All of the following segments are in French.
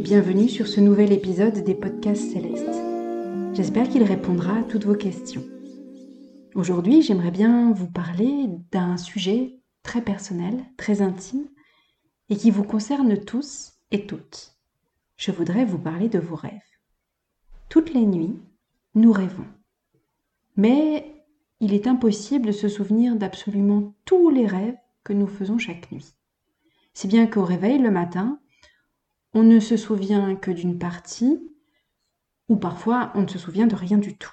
bienvenue sur ce nouvel épisode des podcasts célestes. J'espère qu'il répondra à toutes vos questions. Aujourd'hui, j'aimerais bien vous parler d'un sujet très personnel, très intime, et qui vous concerne tous et toutes. Je voudrais vous parler de vos rêves. Toutes les nuits, nous rêvons. Mais il est impossible de se souvenir d'absolument tous les rêves que nous faisons chaque nuit. Si bien qu'au réveil le matin, on ne se souvient que d'une partie, ou parfois on ne se souvient de rien du tout.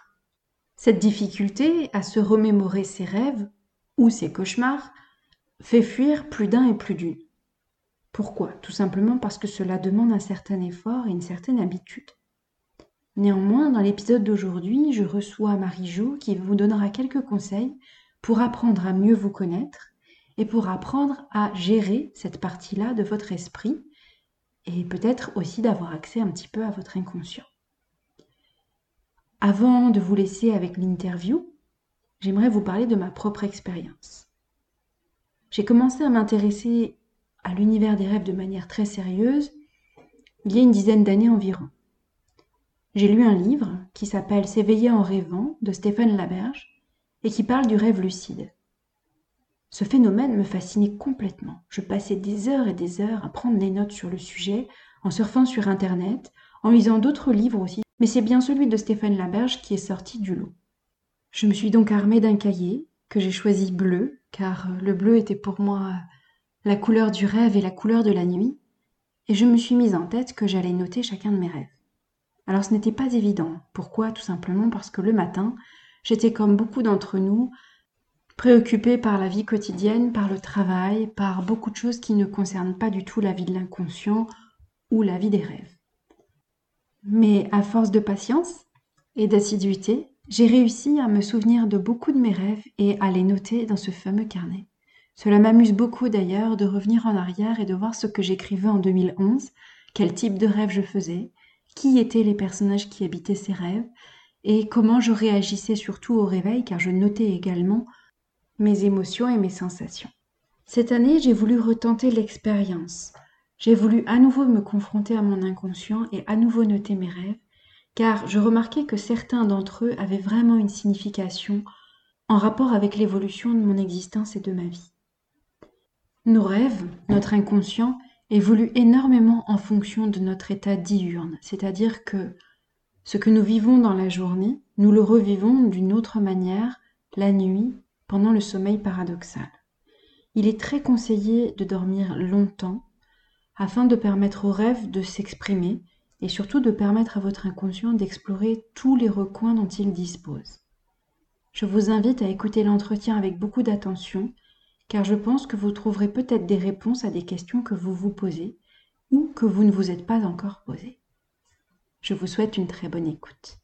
Cette difficulté à se remémorer ses rêves ou ses cauchemars fait fuir plus d'un et plus d'une. Pourquoi? Tout simplement parce que cela demande un certain effort et une certaine habitude. Néanmoins, dans l'épisode d'aujourd'hui, je reçois Marie-Jo qui vous donnera quelques conseils pour apprendre à mieux vous connaître et pour apprendre à gérer cette partie-là de votre esprit et peut-être aussi d'avoir accès un petit peu à votre inconscient. Avant de vous laisser avec l'interview, j'aimerais vous parler de ma propre expérience. J'ai commencé à m'intéresser à l'univers des rêves de manière très sérieuse il y a une dizaine d'années environ. J'ai lu un livre qui s'appelle S'éveiller en rêvant de Stéphane Laberge et qui parle du rêve lucide. Ce phénomène me fascinait complètement. Je passais des heures et des heures à prendre des notes sur le sujet, en surfant sur Internet, en lisant d'autres livres aussi, mais c'est bien celui de Stéphane Laberge qui est sorti du lot. Je me suis donc armée d'un cahier que j'ai choisi bleu, car le bleu était pour moi la couleur du rêve et la couleur de la nuit, et je me suis mise en tête que j'allais noter chacun de mes rêves. Alors ce n'était pas évident. Pourquoi? Tout simplement parce que le matin, j'étais comme beaucoup d'entre nous, préoccupée par la vie quotidienne, par le travail, par beaucoup de choses qui ne concernent pas du tout la vie de l'inconscient ou la vie des rêves. Mais à force de patience et d'assiduité, j'ai réussi à me souvenir de beaucoup de mes rêves et à les noter dans ce fameux carnet. Cela m'amuse beaucoup d'ailleurs de revenir en arrière et de voir ce que j'écrivais en 2011, quel type de rêve je faisais, qui étaient les personnages qui habitaient ces rêves, et comment je réagissais surtout au réveil car je notais également mes émotions et mes sensations. Cette année, j'ai voulu retenter l'expérience. J'ai voulu à nouveau me confronter à mon inconscient et à nouveau noter mes rêves, car je remarquais que certains d'entre eux avaient vraiment une signification en rapport avec l'évolution de mon existence et de ma vie. Nos rêves, notre inconscient, évoluent énormément en fonction de notre état diurne, c'est-à-dire que ce que nous vivons dans la journée, nous le revivons d'une autre manière la nuit pendant le sommeil paradoxal. Il est très conseillé de dormir longtemps afin de permettre au rêve de s'exprimer et surtout de permettre à votre inconscient d'explorer tous les recoins dont il dispose. Je vous invite à écouter l'entretien avec beaucoup d'attention car je pense que vous trouverez peut-être des réponses à des questions que vous vous posez ou que vous ne vous êtes pas encore posées. Je vous souhaite une très bonne écoute.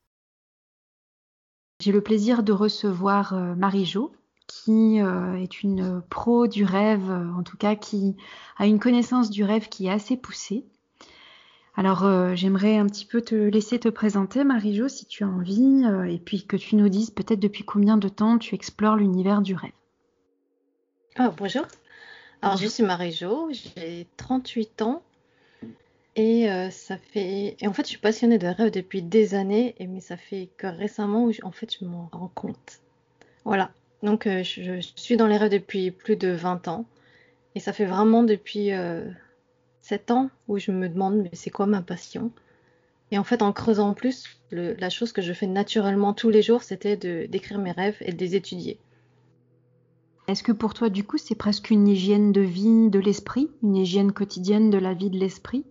J'ai le plaisir de recevoir euh, Marie-Jo, qui euh, est une pro du rêve, euh, en tout cas qui a une connaissance du rêve qui est assez poussée. Alors euh, j'aimerais un petit peu te laisser te présenter, Marie-Jo, si tu as envie, et puis que tu nous dises peut-être depuis combien de temps tu explores l'univers du rêve. Ah, bonjour. Alors je suis Marie-Jo, j'ai 38 ans. Et ça fait. Et en fait, je suis passionnée de rêve depuis des années, mais ça fait que récemment en fait je m'en rends compte. Voilà. Donc, euh, je, suis dans les rêves depuis plus de 20 ans. Et ça fait vraiment depuis 7 euh, ans où je me demande, mais c'est quoi ma passion? Et en fait, en creusant plus, la chose que je fais naturellement tous les jours, c'était d'écrire mes rêves et de les étudier. Est-ce que pour toi, du coup, c'est presque une hygiène de vie de l'esprit, une hygiène quotidienne de la vie de l'esprit?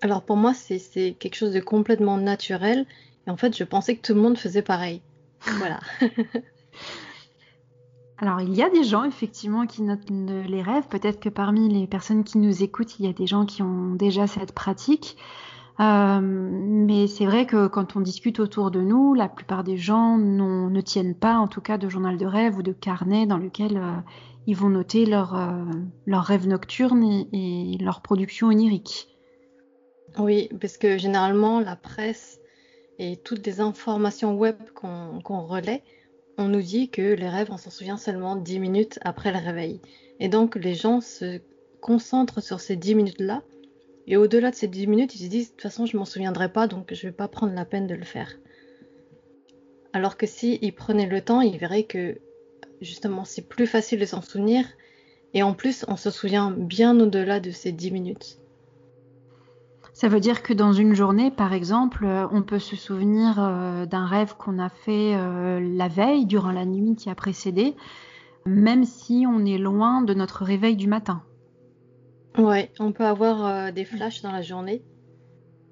Alors pour moi, c'est quelque chose de complètement naturel. Et en fait, je pensais que tout le monde faisait pareil. Voilà. Alors, il y a des gens, effectivement, qui notent les rêves. Peut-être que parmi les personnes qui nous écoutent, il y a des gens qui ont déjà cette pratique. Euh, mais c'est vrai que quand on discute autour de nous, la plupart des gens ne tiennent pas, en tout cas, de journal de rêve ou de carnet dans lequel euh, ils vont noter leurs euh, rêves nocturnes et, et leur production onirique. Oui, parce que généralement, la presse et toutes les informations web qu'on relaie, on nous dit que les rêves, on s'en souvient seulement 10 minutes après le réveil. Et donc les gens se concentrent sur ces 10 minutes-là Et au-delà de ces 10 minutes, ils se disent, de toute façon, je m'en souviendrai pas, donc je vais pas prendre la peine de le faire. Alors que si ils prenaient le temps, ils verraient que justement, c'est plus facile de s'en souvenir. Et en plus, on se souvient bien au-delà de ces 10 minutes. Ça veut dire que dans une journée, par exemple, euh, on peut se souvenir euh, d'un rêve qu'on a fait euh, la veille, durant la nuit qui a précédé, même si on est loin de notre réveil du matin. Ouais, on peut avoir des flashs dans la journée,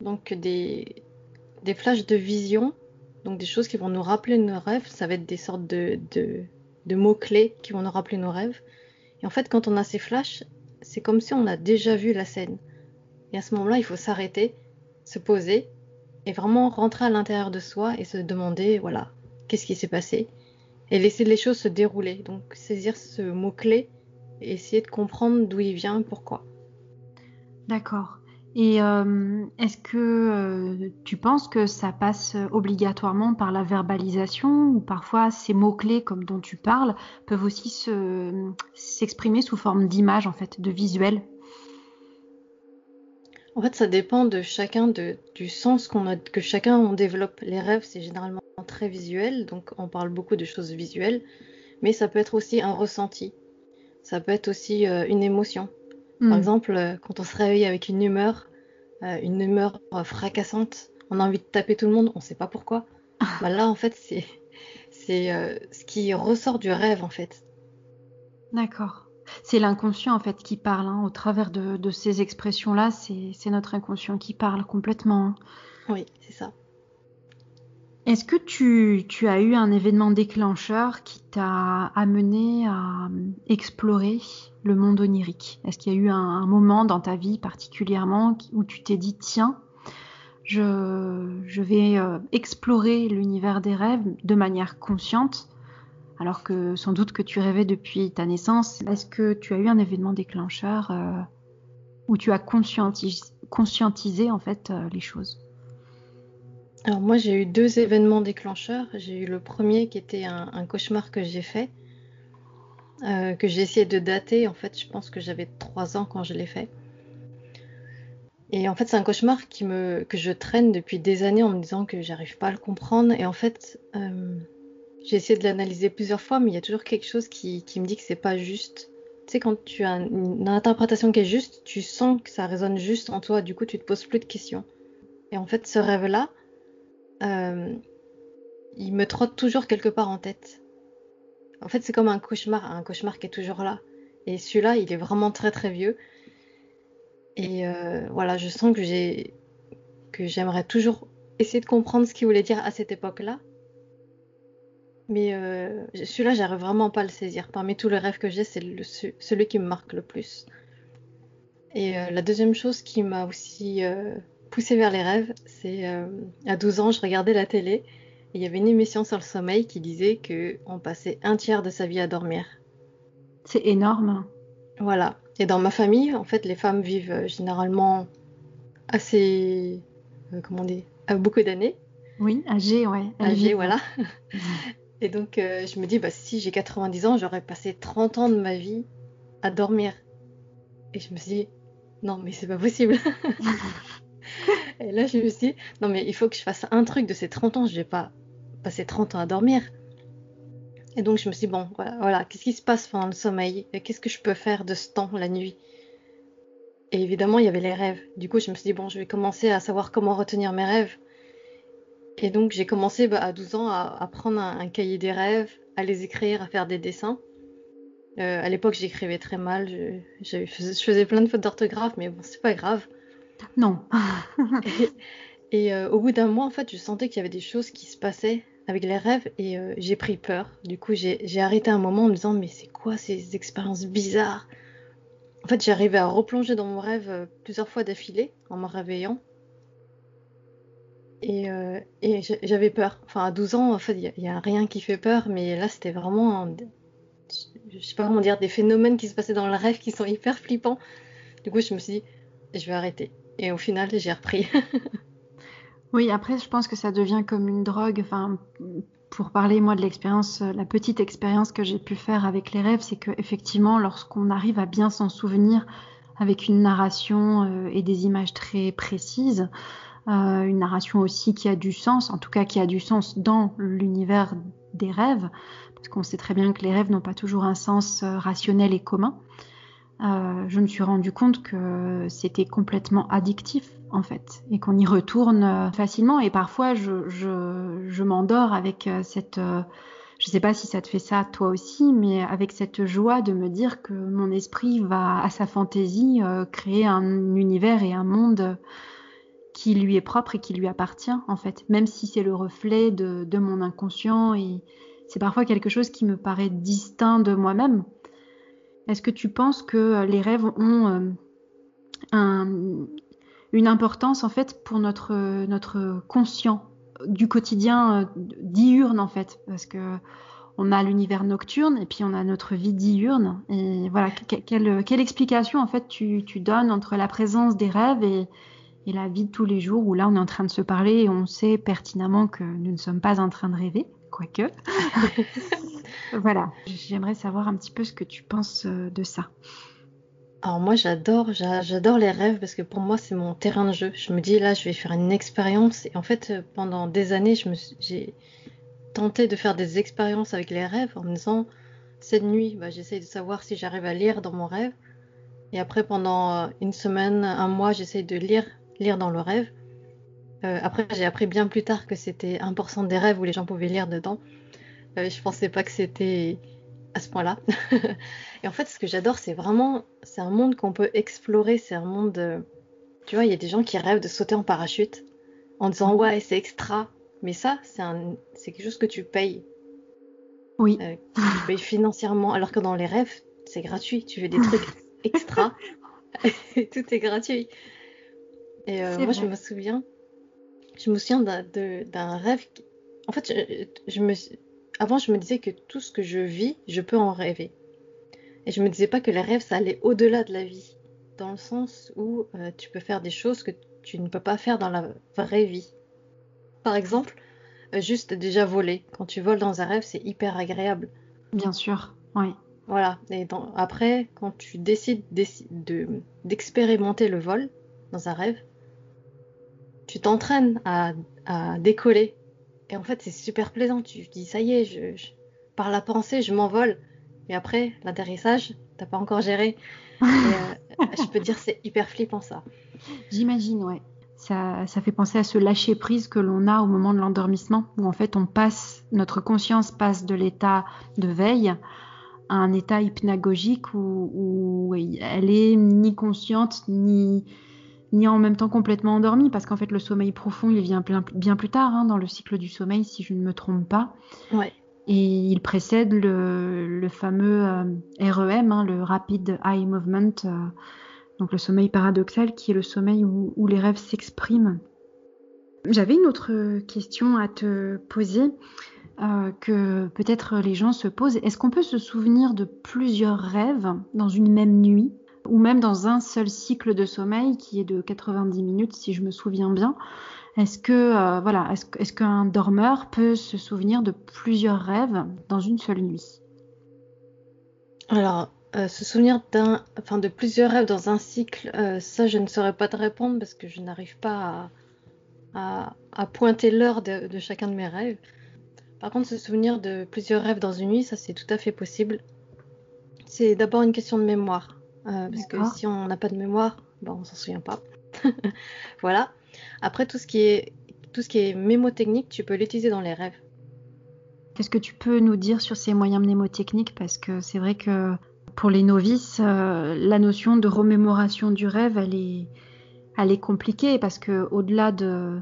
donc des, des flashs de vision, donc des choses qui vont nous rappeler nos rêves. Ça va être des sortes de, de, de mots-clés qui vont nous rappeler nos rêves. Et en fait, quand on a ces flashs, c'est comme si on a déjà vu la scène. Et à ce moment-là, il faut s'arrêter, se poser et vraiment rentrer à l'intérieur de soi et se demander, voilà, qu'est-ce qui s'est passé et laisser les choses se dérouler. Donc saisir ce mot-clé et essayer de comprendre d'où il vient, pourquoi. D'accord. Et euh, est-ce que euh, tu penses que ça passe obligatoirement par la verbalisation ou parfois ces mots-clés comme dont tu parles peuvent aussi s'exprimer sous forme d'images en fait, de visuels? En fait, ça dépend de chacun, de, du sens qu'on a, que chacun on développe. Les rêves, c'est généralement très visuel, donc on parle beaucoup de choses visuelles, mais ça peut être aussi un ressenti. Ça peut être aussi euh, une émotion. Par hmm. exemple, euh, quand on se réveille avec une humeur, euh, une humeur fracassante, on a envie de taper tout le monde, on ne sait pas pourquoi. Ah. Bah là, en fait, c'est c'est ce qui ressort du rêve, en fait. D'accord. C'est l'inconscient en fait qui parle. Hein. Au travers de, ces expressions-là, c'est notre inconscient qui parle complètement. Hein. Oui, c'est ça. Est-ce que tu, as eu un événement déclencheur qui t'a amené à euh, explorer le monde onirique? Est-ce qu'il y a eu un, moment dans ta vie particulièrement où tu t'es dit tiens, je, vais euh, explorer l'univers des rêves de manière consciente alors que sans doute que tu rêvais depuis ta naissance. Est-ce que tu as eu un événement déclencheur euh, où tu as conscientisé, en fait euh, les choses? Alors moi j'ai eu deux événements déclencheurs. J'ai eu le premier qui était un, cauchemar que j'ai fait, euh, que j'ai essayé de dater. En fait je pense que j'avais trois ans quand je l'ai fait. Et en fait, c'est un cauchemar que je traîne depuis des années en me disant que j'arrive pas à le comprendre. Et en fait, j'ai essayé de l'analyser plusieurs fois, mais il y a toujours quelque chose qui, me dit que c'est pas juste. Tu sais, quand tu as une, interprétation qui est juste, tu sens que ça résonne juste en toi, du coup, tu te poses plus de questions. Et en fait, ce rêve-là, euh, il me trotte toujours quelque part en tête. En fait, c'est comme un cauchemar, un cauchemar qui est toujours là. Et celui-là, il est vraiment très très vieux. Et euh, voilà, je sens que j'ai que j'aimerais toujours essayer de comprendre ce qu'il voulait dire à cette époque-là, mais euh, celui-là, j'arrive vraiment pas à le saisir. Parmi tous les rêves que j'ai, c'est celui qui me marque le plus. Et euh, la deuxième chose qui m'a aussi euh, poussée vers les rêves, c'est à 12 ans, je regardais la télé et il y avait une émission sur le sommeil qui disait qu'on passait un tiers de sa vie à dormir. C'est énorme. Voilà. Et dans ma famille, en fait, les femmes vivent généralement assez. comment on dit Beaucoup d'années. Oui, âgées, ouais. Âgées, voilà. Et donc, euh, je me dis, bah, si j'ai 90 ans, j'aurais passé 30 ans de ma vie à dormir. Et je me suis dit, non, mais c'est pas possible. et là, je me suis dit, non, mais il faut que je fasse un truc de ces 30 ans. Je vais pas passer 30 ans à dormir. Et donc, je me suis dit, bon, voilà, qu'est-ce qui se passe pendant le sommeil? Qu'est-ce que je peux faire de ce temps, la nuit? Et évidemment, il y avait les rêves. Du coup, je me suis dit, bon, je vais commencer à savoir comment retenir mes rêves. Et donc j'ai commencé bah, à 12 ans à, prendre un, cahier des rêves, à les écrire, à faire des dessins. Euh, à l'époque j'écrivais très mal, je, faisais plein de fautes d'orthographe, mais bon c'est pas grave. Non. et, euh, au bout d'un mois en fait je sentais qu'il y avait des choses qui se passaient avec les rêves et euh, j'ai pris peur. Du coup j'ai arrêté un moment en me disant mais c'est quoi ces expériences bizarres? En fait j'arrivais à replonger dans mon rêve plusieurs fois d'affilée en me réveillant et, euh, j'avais peur. Enfin, à 12 ans, en fait, il n'y a, rien qui fait peur, mais là, c'était vraiment, je sais pas comment dire, des phénomènes qui se passaient dans le rêve qui sont hyper flippants. Du coup, je me suis dit, je vais arrêter. Et au final, j'ai repris. oui, après, je pense que ça devient comme une drogue. Enfin, pour parler, moi, de l'expérience, la petite expérience que j'ai pu faire avec les rêves, c'est que effectivement, lorsqu'on arrive à bien s'en souvenir, avec une narration et des images très précises. Une narration aussi qui a du sens, en tout cas qui a du sens dans l'univers des rêves, parce qu'on sait très bien que les rêves n'ont pas toujours un sens rationnel et commun. je me suis rendu compte que c'était complètement addictif en fait, et qu'on y retourne euh, facilement. Et parfois, je, je, m'endors avec euh, cette... Euh, je ne sais pas si ça te fait ça toi aussi, mais avec cette joie de me dire que mon esprit va à sa fantaisie créer un univers et un monde qui lui est propre et qui lui appartient en fait, même si c'est le reflet de, mon inconscient et c'est parfois quelque chose qui me paraît distinct de moi-même. Est-ce que tu penses que les rêves ont un, une importance en fait pour notre, notre conscient du quotidien euh, diurne en fait, parce que on a l'univers nocturne et puis on a notre vie diurne. Et voilà, quelle, quelle explication en fait tu, tu, donnes entre la présence des rêves et, et, la vie de tous les jours où là on est en train de se parler et on sait pertinemment que nous ne sommes pas en train de rêver, quoique. voilà, j'aimerais savoir un petit peu ce que tu penses euh, de ça. Alors moi j'adore j'adore les rêves parce que pour moi c'est mon terrain de jeu. Je me dis là je vais faire une expérience et en fait euh, pendant des années je me j'ai tenté de faire des expériences avec les rêves en me disant cette nuit bah, j'essaye de savoir si j'arrive à lire dans mon rêve et après pendant euh, une semaine un mois j'essaye de lire lire dans le rêve. Euh, après j'ai appris bien plus tard que c'était 1% des rêves où les gens pouvaient lire dedans. Euh, je pensais pas que c'était à ce point-là. et en fait, ce que j'adore, c'est vraiment, c'est un monde qu'on peut explorer. C'est un monde, tu vois, il y a des gens qui rêvent de sauter en parachute en disant ouais, c'est extra. Mais ça, c'est un, quelque chose que tu payes. Oui. Euh, tu payes financièrement, alors que dans les rêves, c'est gratuit. Tu fais des trucs extra. Tout est gratuit. Et euh, moi, je me souviens, je me souviens d'un rêve. En fait, je, je me, avant, je me disais que tout ce que je vis, je peux en rêver. Et je me disais pas que les rêves, ça allait au-delà de la vie, dans le sens où euh, tu peux faire des choses que tu ne peux pas faire dans la vraie vie. Par exemple, euh, juste déjà voler. Quand tu voles dans un rêve, c'est hyper agréable. Bien sûr, oui. Voilà. Et après, quand tu décides d'expérimenter le vol dans un rêve, tu t'entraînes à décoller et en fait, c'est super plaisant. Tu dis, ça y est, je, par la pensée, je m'envole. Et après, l'atterrissage, t'as pas encore géré. Euh, je peux dire, c'est hyper flippant ça. J'imagine, ouais. Ça, ça, fait penser à ce lâcher prise que l'on a au moment de l'endormissement, où en fait on passe, notre conscience passe de l'état de veille à un état hypnagogique où, où elle est ni consciente ni ni en même temps complètement endormi, parce qu'en fait le sommeil profond il vient bien, plus tard hein, dans le cycle du sommeil, si je ne me trompe pas. Ouais. Et il précède le, fameux euh, REM, hein, le Rapid Eye Movement, euh, donc le sommeil paradoxal, qui est le sommeil où, les rêves s'expriment. J'avais une autre question à te poser. Euh, que peut-être les gens se posent. Est-ce qu'on peut se souvenir de plusieurs rêves dans une même nuit? Ou même dans un seul cycle de sommeil qui est de 90 minutes si je me souviens bien. Est-ce que euh, voilà, est-ce, qu'un dormeur peut se souvenir de plusieurs rêves dans une seule nuit? Alors, euh, se souvenir d'un, enfin de plusieurs rêves dans un cycle, euh, ça je ne saurais pas te répondre parce que je n'arrive pas à, pointer l'heure de, de, chacun de mes rêves. Par contre, se souvenir de plusieurs rêves dans une nuit, ça c'est tout à fait possible. C'est d'abord une question de mémoire. Euh, parce que si on n'a pas de mémoire, ben, on s'en souvient pas. voilà. Après, tout ce qui est, tout ce qui est mémotechnique, tu peux l'utiliser dans les rêves. Qu'est-ce que tu peux nous dire sur ces moyens mnémotechniques? Parce que c'est vrai que pour les novices, euh, la notion de remémoration du rêve, elle est, elle est compliquée parce que au-delà de,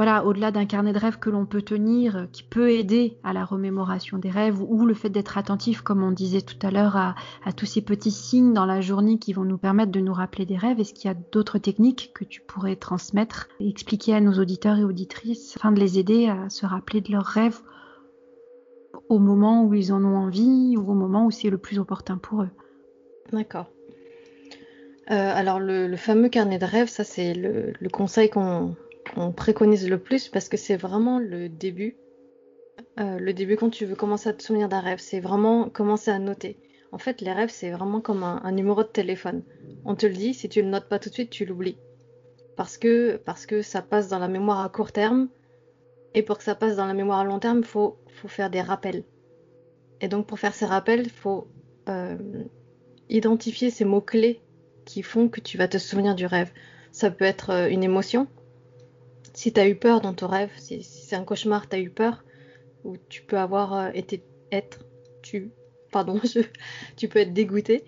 voilà, au-delà d'un carnet de rêves que l'on peut tenir, euh, qui peut aider à la remémoration des rêves, ou le fait d'être attentif, comme on disait tout à l'heure, à, tous ces petits signes dans la journée qui vont nous permettre de nous rappeler des rêves, est-ce qu'il y a d'autres techniques que tu pourrais transmettre et expliquer à nos auditeurs et auditrices afin de les aider à se rappeler de leurs rêves au moment où ils en ont envie ou au moment où c'est le plus opportun pour eux? D'accord. Euh, alors le, fameux carnet de rêves, ça c'est le conseil qu'on on préconise le plus parce que c'est vraiment le début. Euh, le début quand tu veux commencer à te souvenir d'un rêve, c'est vraiment commencer à noter. En fait, les rêves, c'est vraiment comme un, numéro de téléphone. On te le dit, si tu le notes pas tout de suite, tu l'oublies. Parce que, parce que ça passe dans la mémoire à court terme. Et pour que ça passe dans la mémoire à long terme, il faut, faut faire des rappels. Et donc, pour faire ces rappels, il faut euh, identifier ces mots-clés qui font que tu vas te souvenir du rêve. Ça peut être euh, une émotion. Si tu as eu peur dans ton rêve, si, c'est un cauchemar, tu as eu peur, ou tu peux avoir euh, été être, tu, pardon, tu peux être dégoûté.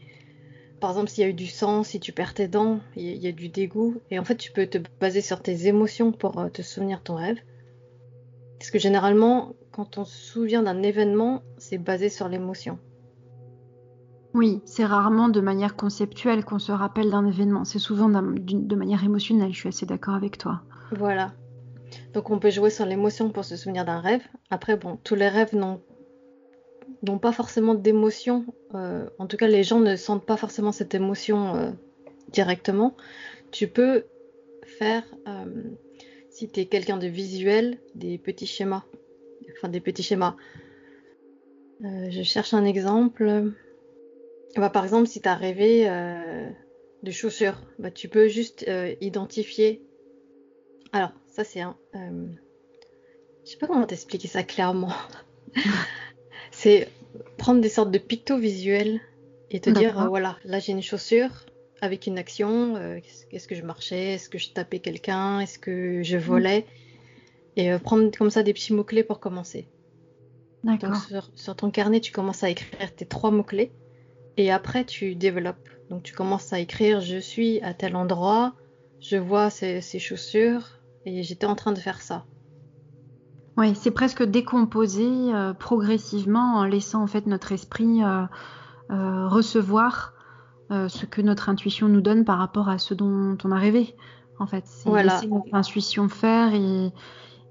Par exemple, s'il y a eu du sang, si tu perds tes dents, il y, a du dégoût. Et en fait, tu peux te baser sur tes émotions pour euh, te souvenir ton rêve. Parce que généralement, quand on se souvient d'un événement, c'est basé sur l'émotion. Oui, c'est rarement de manière conceptuelle qu'on se rappelle d'un événement. C'est souvent de manière émotionnelle. Je suis assez d'accord avec toi. Voilà. Donc on peut jouer sur l'émotion pour se souvenir d'un rêve. Après, bon, tous les rêves n'ont pas forcément d'émotion. Euh, en tout cas, les gens ne sentent pas forcément cette émotion euh, directement. Tu peux faire, euh, si tu es quelqu'un de visuel, des petits schémas. Enfin, des petits schémas. je cherche un exemple. Bah, par exemple, si tu as rêvé de chaussures, bah, tu peux juste identifier alors, ça c'est un. Euh, je sais pas comment t'expliquer ça clairement. c'est prendre des sortes de pictos visuels et te dire euh, voilà, là j'ai une chaussure avec une action. Euh, est-ce que je marchais Est-ce que je tapais quelqu'un Est-ce que je mm. volais Et prendre comme ça des petits mots-clés pour commencer. Donc sur, sur, ton carnet, tu commences à écrire tes trois mots-clés et après tu développes. Donc tu commences à écrire je suis à tel endroit, je vois ces, ces chaussures, et j'étais en train de faire ça. Oui, c'est presque décomposé euh, progressivement en laissant en fait notre esprit euh, euh, recevoir ce que notre intuition nous donne par rapport à ce dont on a rêvé. En fait, c'est laisser notre intuition faire et,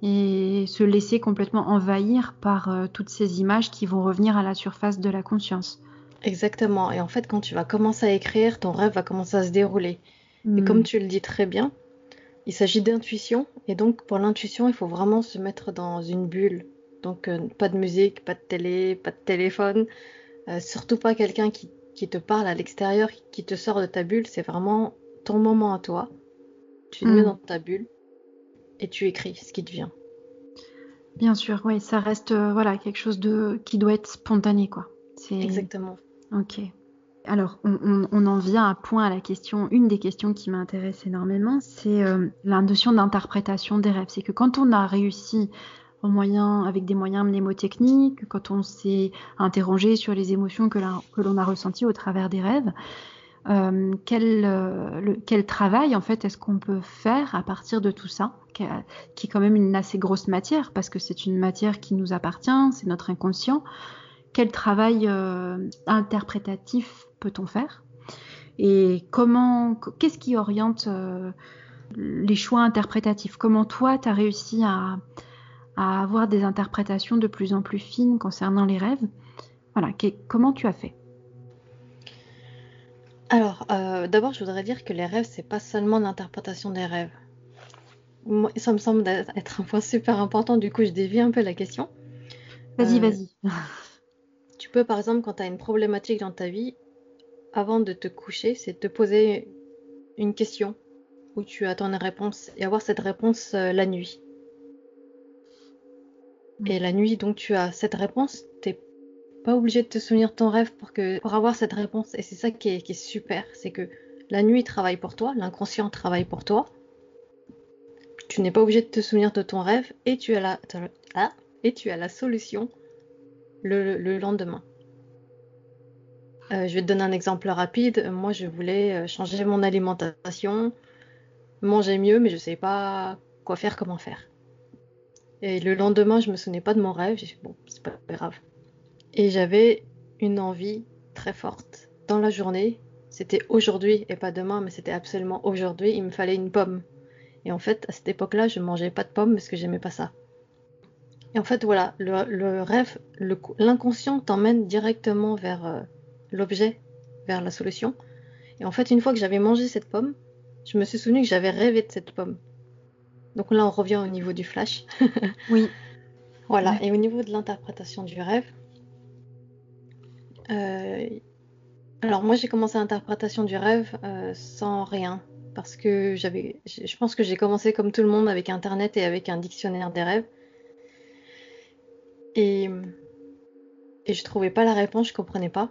et, se laisser complètement envahir par toutes ces images qui vont revenir à la surface de la conscience. Exactement. Et en fait, quand tu vas commencer à écrire, ton rêve va commencer à se dérouler. Et hmm. comme tu le dis très bien, il s'agit d'intuition, et donc pour l'intuition, il faut vraiment se mettre dans une bulle. Donc euh, pas de musique, pas de télé, pas de téléphone, euh, surtout pas quelqu'un qui, te parle à l'extérieur, qui te sort de ta bulle, c'est vraiment ton moment à toi. Tu te mets hmm. dans ta bulle et tu écris ce qui te vient. Bien sûr, oui, ça reste euh, voilà quelque chose de qui doit être spontané, quoi. Exactement. Ok. Alors, on, en vient à point à la question, une des questions qui m'intéresse énormément, c'est euh, la notion d'interprétation des rêves. C'est que quand on a réussi avec des moyens mnémotechniques, quand on s'est interrogé sur les émotions que, l'on a ressenties au travers des rêves, euh, euh, quel, travail en fait est-ce qu'on peut faire à partir de tout ça, qui, est quand même une assez grosse matière, parce que c'est une matière qui nous appartient, c'est notre inconscient quel travail euh, interprétatif peut-on faire et comment, qu'est-ce qui oriente euh, les choix interprétatifs? Comment toi, tu as réussi à, avoir des interprétations de plus en plus fines concernant les rêves? Voilà, comment tu as fait? Alors, euh, d'abord, je voudrais dire que les rêves, c'est pas seulement l'interprétation des rêves. Moi, ça me semble être un point super important, du coup, je dévie un peu la question. Vas-y, vas-y. Tu peux, par exemple, quand tu as une problématique dans ta vie, avant de te coucher, c'est te poser une question où tu attends une réponse et avoir cette réponse euh, la nuit. Et la nuit, donc, tu as cette réponse, t'es pas obligé de te souvenir de ton rêve pour, que, pour avoir cette réponse. Et c'est ça qui est, super, c'est que la nuit travaille pour toi, l'inconscient travaille pour toi. Tu n'es pas obligé de te souvenir de ton rêve et tu as la, ah, et tu as la solution le, lendemain. Euh, je vais te donner un exemple rapide. Moi, je voulais euh, changer mon alimentation, manger mieux, mais je ne savais pas quoi faire, comment faire. Et le lendemain, je me souvenais pas de mon rêve. J'ai dit, bon, c'est pas grave. Et j'avais une envie très forte. Dans la journée, c'était aujourd'hui et pas demain, mais c'était absolument aujourd'hui. Il me fallait une pomme. Et en fait, à cette époque-là, je mangeais pas de pommes parce que j'aimais pas ça. Et en fait, voilà, le, rêve, l'inconscient t'emmène directement vers euh, l'objet, vers la solution. Et en fait, une fois que j'avais mangé cette pomme, je me suis souvenu que j'avais rêvé de cette pomme. Donc là, on revient au niveau du flash. oui. Voilà. Et au niveau de l'interprétation du rêve, euh, Alors moi j'ai commencé l'interprétation du rêve euh, sans rien parce que j'avais, je pense que j'ai commencé comme tout le monde avec Internet et avec un dictionnaire des rêves et et je trouvais pas la réponse, je comprenais pas.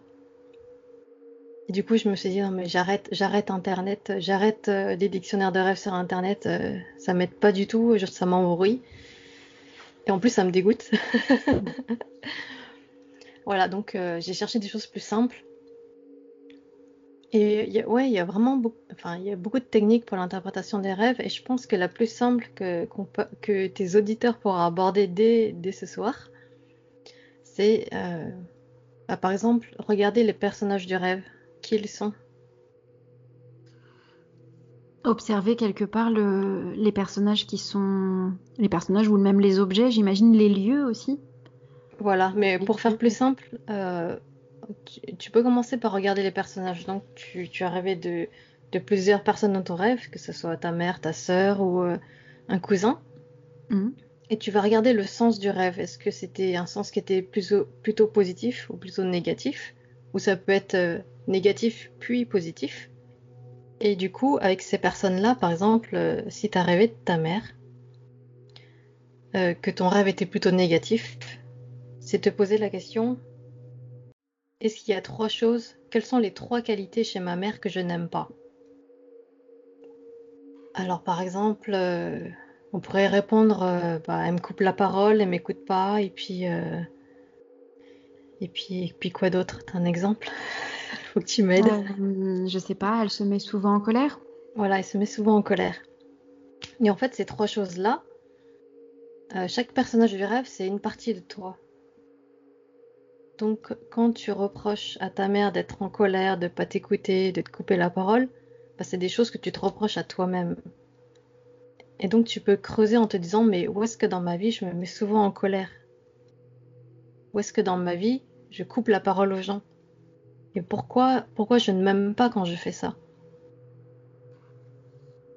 Et du coup je me suis dit non mais j'arrête, Internet, j'arrête euh, les dictionnaires de rêves sur Internet, euh, ça m'aide pas du tout, je- ça m'embrouille et en plus ça me dégoûte. Voilà donc euh, j'ai cherché des choses plus simples. Et y ouais, il y a vraiment beaucoup, enfin, y a beaucoup de techniques pour l'interprétation des rêves et je pense que la plus simple que, tes auditeurs pourront aborder dès ce soir, c'est euh, bah, par exemple regarder les personnages du rêve, qui ils sont. Observer quelque part le- les personnages qui sont... Les personnages ou même les objets, j'imagine les lieux aussi. Voilà, mais Les pour faire plus simple, euh, tu, tu peux commencer par regarder les personnages. Donc tu, tu as rêvé de, de plusieurs personnes dans ton rêve, que ce soit ta mère, ta sœur ou euh, un cousin. Mhm. Et tu vas regarder le sens du rêve. Est-ce que c'était un sens qui était plutôt, positif ou plutôt négatif? Ou ça peut être euh, négatif puis positif? Et du coup, avec ces personnes-là, par exemple, euh, si tu as rêvé de ta mère, euh, que ton rêve était plutôt négatif, c'est te poser la question, est-ce qu'il y a trois choses, quelles sont les trois qualités chez ma mère que je n'aime pas? Alors, par exemple, on pourrait répondre, euh, bah, elle me coupe la parole, elle m'écoute pas, et puis, euh, et puis, et puis quoi d'autre? T'as un exemple? Faut que tu m'aides. Euh, je sais pas, elle se met souvent en colère? Voilà, elle se met souvent en colère. Et en fait, ces trois choses-là, euh, chaque personnage du rêve, c'est une partie de toi. Donc, quand tu reproches à ta mère d'être en colère, de pas t'écouter, de te couper la parole, bah, c'est des choses que tu te reproches à toi-même. Et donc, tu peux creuser en te disant, mais où est-ce que dans ma vie, je me mets souvent en colère? Où est-ce que dans ma vie, je coupe la parole aux gens? Et pourquoi, pourquoi je ne m'aime pas quand je fais ça?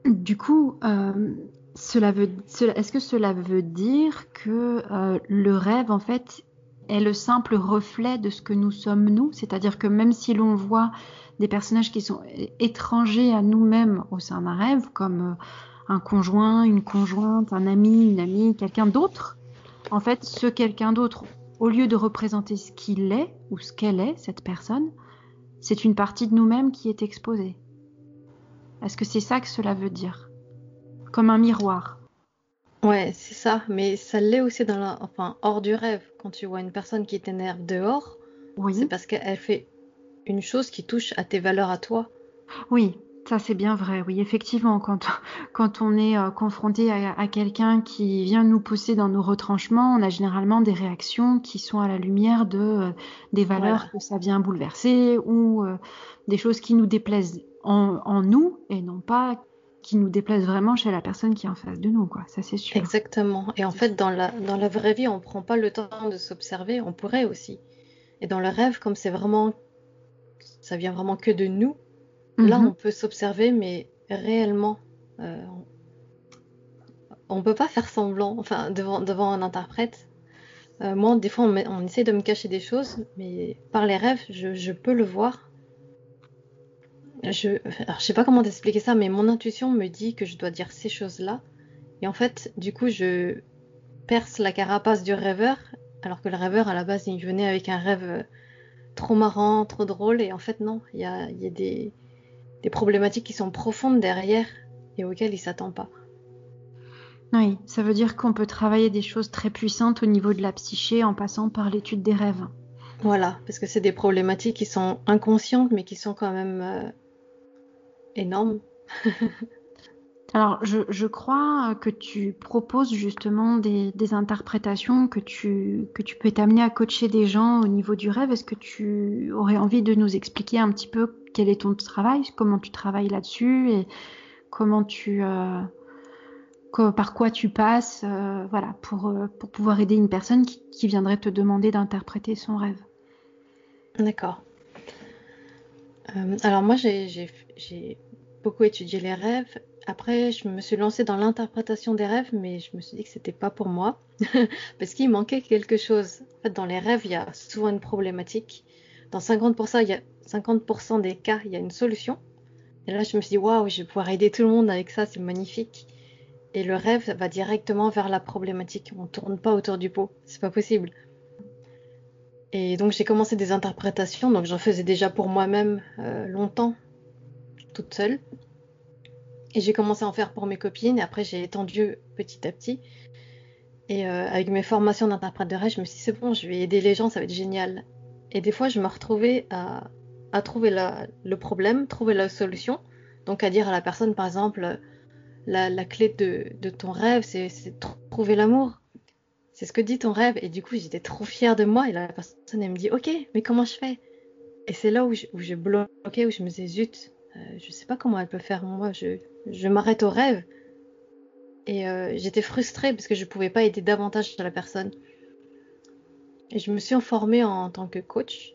Du coup, euh, est-ce que cela veut dire que euh, le rêve, en fait, est le simple reflet de ce que nous sommes nous? C'est-à-dire que même si l'on voit des personnages qui sont étrangers à nous-mêmes au sein d'un rêve, comme euh, un conjoint, une conjointe, un ami, une amie, quelqu'un d'autre, en fait, ce quelqu'un d'autre, au lieu de représenter ce qu'il est ou ce qu'elle est, cette personne, c'est une partie de nous-mêmes qui est exposée. Est-ce que c'est ça que cela veut dire? Comme un miroir. Ouais, c'est ça, mais ça l'est aussi dans la... enfin, hors du rêve. Quand tu vois une personne qui t'énerve dehors, c'est Oui, parce qu'elle fait une chose qui touche à tes valeurs à toi. oui, ça c'est bien vrai. Oui, effectivement, quand, quand on est euh, confronté à, à quelqu'un qui vient nous pousser dans nos retranchements, on a généralement des réactions qui sont à la lumière de, euh, des valeurs Voilà. que ça vient bouleverser ou euh, des choses qui nous déplaisent en, en nous et non pas qui nous déplaisent vraiment chez la personne qui est en face de nous, quoi. Ça c'est sûr. Exactement. Et en fait, dans la, dans la vraie vie, on prend pas le temps de s'observer. On pourrait aussi. Et dans le rêve, comme c'est vraiment, ça vient vraiment que de nous, là, Mhm. on peut s'observer, mais réellement, euh, on peut pas faire semblant, enfin, devant, devant un interprète. Euh, moi, des fois, on, met- on essaie de me cacher des choses, mais par les rêves, je, je peux le voir. Je, je sais pas comment t'expliquer ça, mais mon intuition me dit que je dois dire ces choses-là. Et en fait, du coup, je perce la carapace du rêveur, alors que le rêveur, à la base, il venait avec un rêve euh, trop marrant, trop drôle. Et en fait, non, il y a, il y a des, des problématiques qui sont profondes derrière et auxquelles il s'attend pas. Oui, ça veut dire qu'on peut travailler des choses très puissantes au niveau de la psyché en passant par l'étude des rêves. Voilà, parce que c'est des problématiques qui sont inconscientes, mais qui sont quand même euh, énormes. Alors, je, crois que tu proposes justement des, interprétations que tu, peux t'amener à coacher des gens au niveau du rêve. Est-ce que tu aurais envie de nous expliquer un petit peu quel est ton travail, comment tu travailles là-dessus et comment tu, euh, par quoi tu passes, euh, voilà, pour, euh, pour pouvoir aider une personne qui, viendrait te demander d'interpréter son rêve? D'accord. Alors moi, j'ai beaucoup étudié les rêves. Après, je me suis lancée dans l'interprétation des rêves, mais je me suis dit que c'était pas pour moi, parce qu'il manquait quelque chose. En fait, dans les rêves, il y a souvent une problématique. Dans 50%, il y a 50% des cas, il y a une solution. Et là, je me suis dit, waouh, je vais pouvoir aider tout le monde avec ça, c'est magnifique. Et le rêve va directement vers la problématique. On ne tourne pas autour du pot, c'est pas possible. Et donc j'ai commencé des interprétations, donc j'en faisais déjà pour moi-même euh, longtemps, toute seule. Et j'ai commencé à en faire pour mes copines, et après j'ai étendu petit à petit. Et euh, avec mes formations d'interprète de rêve, je me suis dit c'est bon, je vais aider les gens, ça va être génial. Et des fois, je me retrouvais à, trouver le problème, trouver la solution. Donc à dire à la personne, par exemple, la, clé de, de, ton rêve, c'est trouver l'amour. C'est ce que dit ton rêve. Et du coup, j'étais trop fière de moi. Et la personne, elle me dit, ok, mais comment je fais? Et c'est là où je, où je bloquais, où je me disais, zut, euh, je sais pas comment elle peut faire. Moi, je, je m'arrête au rêve. Et euh, j'étais frustrée parce que je pouvais pas aider davantage la personne. Et je me suis informée en tant que coach.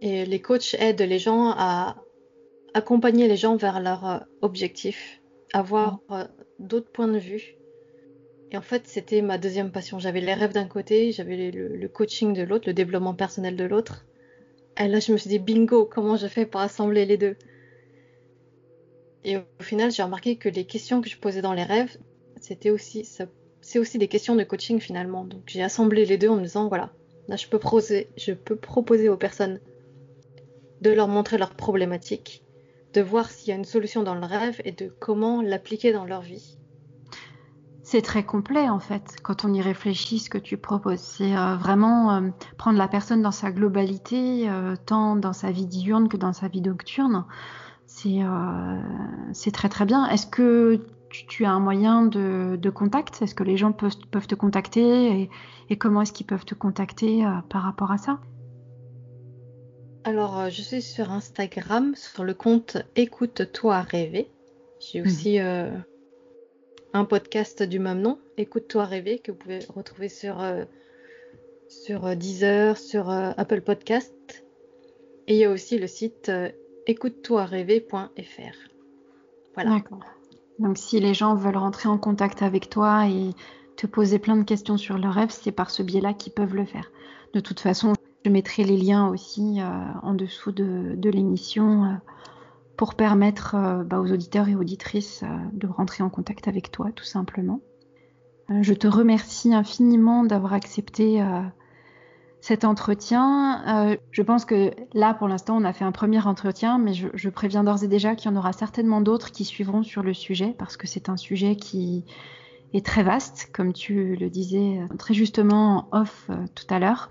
Et les coachs aident les gens à accompagner les gens vers leur euh, objectif, avoir mmh. euh, d'autres points de vue. Et en fait, c'était ma deuxième passion. J'avais les rêves d'un côté, j'avais le, coaching de l'autre, le développement personnel de l'autre. Et là, je me suis dit, bingo, comment je fais pour assembler les deux? Et au final, j'ai remarqué que les questions que je posais dans les rêves, c'était aussi, c'est aussi des questions de coaching finalement. Donc j'ai assemblé les deux en me disant, voilà, là, je peux proposer, je peux proposer aux personnes de leur montrer leurs problématiques, de voir s'il y a une solution dans le rêve et de comment l'appliquer dans leur vie. C'est très complet en fait quand on y réfléchit ce que tu proposes. C'est euh, vraiment euh, prendre la personne dans sa globalité, euh, tant dans sa vie diurne que dans sa vie nocturne. C'est très très bien. Est-ce que tu, as un moyen de, contact? Est-ce que les gens peuvent, peuvent te contacter? Et, et comment est-ce qu'ils peuvent te contacter par rapport à ça? Alors, je suis sur Instagram, sur le compte Écoute-toi rêver. J'ai hmm. aussi un podcast du même nom, Écoute-toi rêver, que vous pouvez retrouver sur, euh, sur Deezer, sur Apple Podcast. Et il y a aussi le site écoute-toi-rêver.fr. Voilà. D'accord. Donc, si les gens veulent rentrer en contact avec toi et te poser plein de questions sur le rêve, c'est par ce biais-là qu'ils peuvent le faire. De toute façon, je mettrai les liens aussi euh, en dessous de, l'émission euh, pour permettre euh, bah, aux auditeurs et auditrices de rentrer en contact avec toi, tout simplement. je te remercie infiniment d'avoir accepté cet entretien. je pense que là, pour l'instant, on a fait un premier entretien, mais je, je préviens d'ores et déjà qu'il y en aura certainement d'autres qui suivront sur le sujet, parce que c'est un sujet qui est très vaste, comme tu le disais très justement en off tout à l'heure.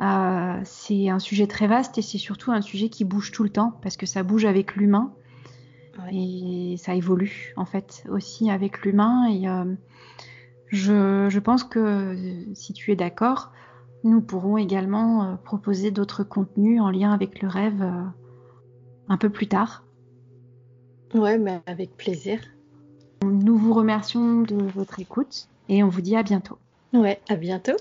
Euh, c'est un sujet très vaste et c'est surtout un sujet qui bouge tout le temps parce que ça bouge avec l'humain et ça évolue en fait aussi avec l'humain. Et euh, je, pense que si tu es d'accord, nous pourrons également euh, proposer d'autres contenus en lien avec le rêve un peu plus tard. Ouais, mais avec plaisir. Nous vous remercions de votre écoute et on vous dit à bientôt. Ouais, à bientôt.